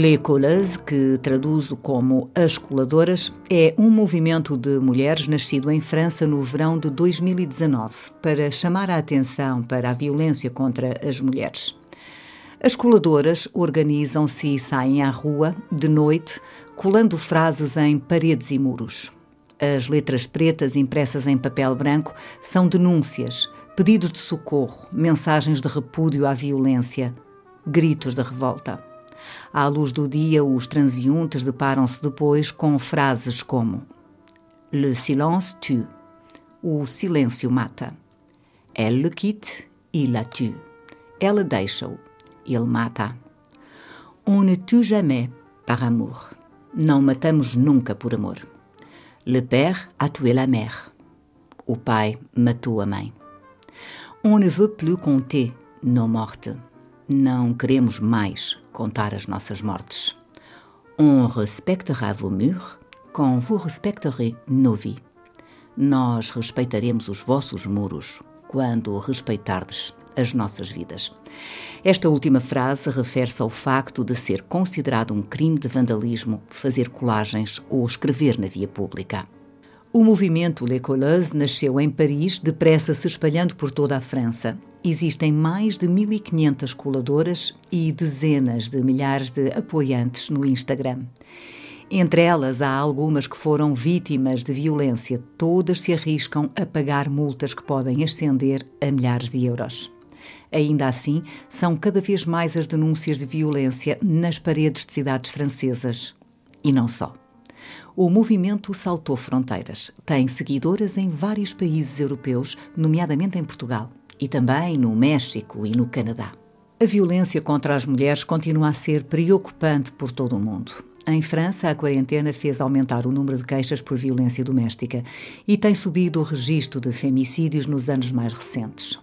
Les Colleuses, que traduzo como As Coladoras, é um movimento de mulheres nascido em França no verão de 2019 para chamar a atenção para a violência contra as mulheres. As coladoras organizam-se e saem à rua, de noite, colando frases em paredes e muros. As letras pretas impressas em papel branco são denúncias, pedidos de socorro, mensagens de repúdio à violência, gritos de revolta. À luz do dia, os transeuntes deparam-se depois com frases como Le silence tue. O silêncio mata. Elle le quitte, il la tue. Ela deixa-o, ele mata. On ne tue jamais par amour. Não matamos nunca por amor. Le père a tué la mère. O pai matou a mãe. On ne veut plus compter nos mortes. Não queremos mais contar as nossas mortes. On respectera vos murs quand vous respecterez nos vies. Nós respeitaremos os vossos muros quando respeitardes as nossas vidas. Esta última frase refere-se ao facto de ser considerado um crime de vandalismo fazer colagens ou escrever na via pública. O movimento Les Colleuses nasceu em Paris, depressa se espalhando por toda a França. Existem mais de 1.500 coladoras e dezenas de milhares de apoiantes no Instagram. Entre elas, há algumas que foram vítimas de violência. Todas se arriscam a pagar multas que podem ascender a milhares de euros. Ainda assim, são cada vez mais as denúncias de violência nas paredes de cidades francesas. E não só. O movimento saltou fronteiras. Tem seguidoras em vários países europeus, nomeadamente em Portugal, e também no México e no Canadá. A violência contra as mulheres continua a ser preocupante por todo o mundo. Em França, a quarentena fez aumentar o número de queixas por violência doméstica e tem subido o registro de femicídios nos anos mais recentes.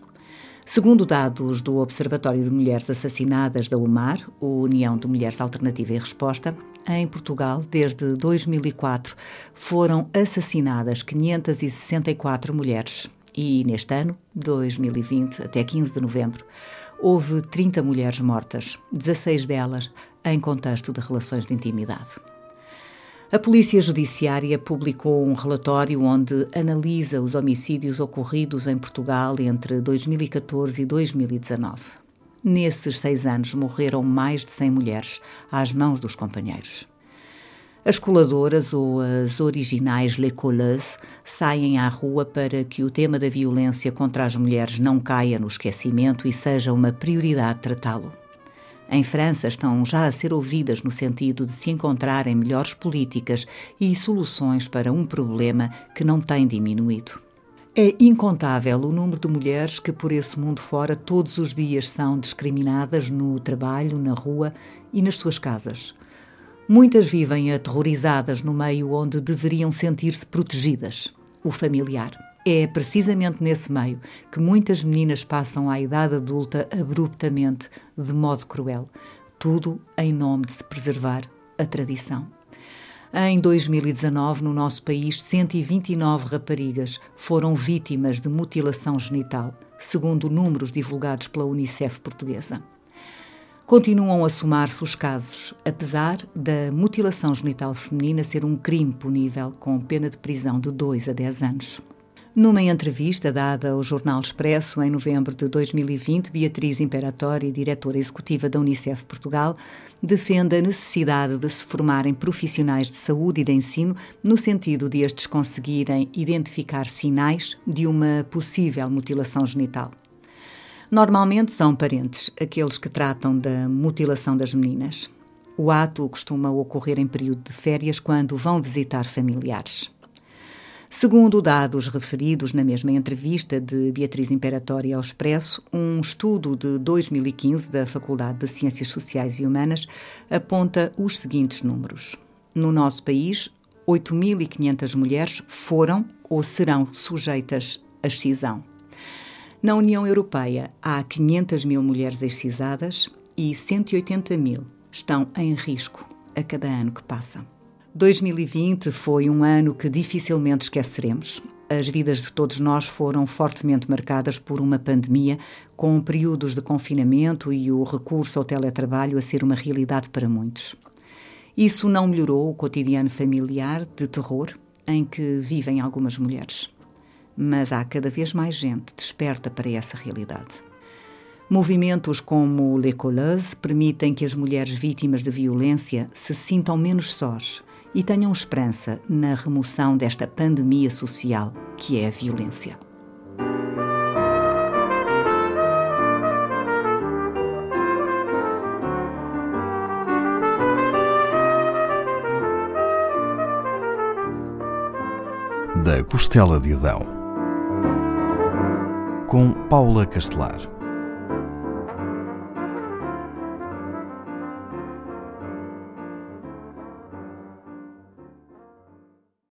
Segundo dados do Observatório de Mulheres Assassinadas da UMAR, União de Mulheres Alternativa e Resposta, em Portugal, desde 2004, foram assassinadas 564 mulheres e neste ano, 2020, até 15 de novembro, houve 30 mulheres mortas, 16 delas em contexto de relações de intimidade. A Polícia Judiciária publicou um relatório onde analisa os homicídios ocorridos em Portugal entre 2014 e 2019. Nesses seis anos morreram mais de 100 mulheres às mãos dos companheiros. As coladoras ou as originais Les Colleuses saem à rua para que o tema da violência contra as mulheres não caia no esquecimento e seja uma prioridade tratá-lo. Em França estão já a ser ouvidas no sentido de se encontrarem melhores políticas e soluções para um problema que não tem diminuído. É incontável o número de mulheres que por esse mundo fora todos os dias são discriminadas no trabalho, na rua e nas suas casas. Muitas vivem aterrorizadas no meio onde deveriam sentir-se protegidas o familiar. É precisamente nesse meio que muitas meninas passam à idade adulta abruptamente, de modo cruel, tudo em nome de se preservar a tradição. Em 2019, no nosso país, 129 raparigas foram vítimas de mutilação genital, segundo números divulgados pela Unicef portuguesa. Continuam a somar-se os casos, apesar da mutilação genital feminina ser um crime punível com pena de prisão de 2 a 10 anos. Numa entrevista dada ao Jornal Expresso em novembro de 2020, Beatriz Imperatori, diretora executiva da Unicef Portugal, defende a necessidade de se formarem profissionais de saúde e de ensino no sentido de estes conseguirem identificar sinais de uma possível mutilação genital. Normalmente são parentes aqueles que tratam da mutilação das meninas. O ato costuma ocorrer em período de férias quando vão visitar familiares. Segundo dados referidos na mesma entrevista de Beatriz Imperatori ao Expresso, um estudo de 2015 da Faculdade de Ciências Sociais e Humanas aponta os seguintes números. No nosso país, 8.500 mulheres foram ou serão sujeitas à excisão. Na União Europeia há 500 mil mulheres excisadas e 180 mil estão em risco a cada ano que passa. 2020 foi um ano que dificilmente esqueceremos. As vidas de todos nós foram fortemente marcadas por uma pandemia, com períodos de confinamento e o recurso ao teletrabalho a ser uma realidade para muitos. Isso não melhorou o cotidiano familiar de terror em que vivem algumas mulheres. Mas há cada vez mais gente desperta para essa realidade. Movimentos como Les Colleuses permitem que as mulheres vítimas de violência se sintam menos sós e tenham esperança na remoção desta pandemia social que é a violência. Da Costela de Adão, com Paula Castelar.